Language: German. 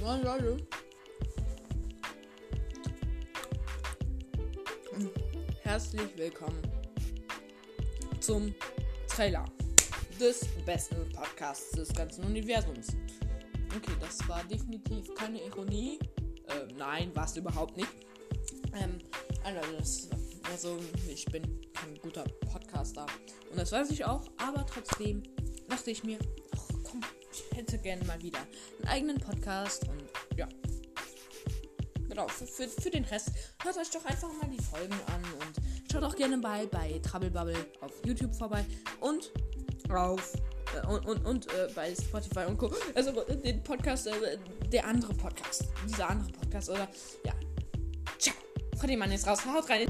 Moin Leute. Herzlich willkommen zum Trailer des besten Podcasts des ganzen Universums. Okay, das war definitiv keine Ironie. Äh, nein, war es überhaupt nicht. Ähm, also, also, ich bin kein guter Podcaster. Und das weiß ich auch, aber trotzdem dachte ich mir, ich hätte gerne mal wieder einen eigenen Podcast und ja. Genau, für, für, für den Rest hört euch doch einfach mal die Folgen an und schaut auch gerne bei, bei Trouble Bubble auf YouTube vorbei und auf äh, und, und, und äh, bei Spotify und Co. Also äh, den Podcast, äh, der andere Podcast, dieser andere Podcast oder ja. Ciao. Dem Mann jetzt raus. Haut rein.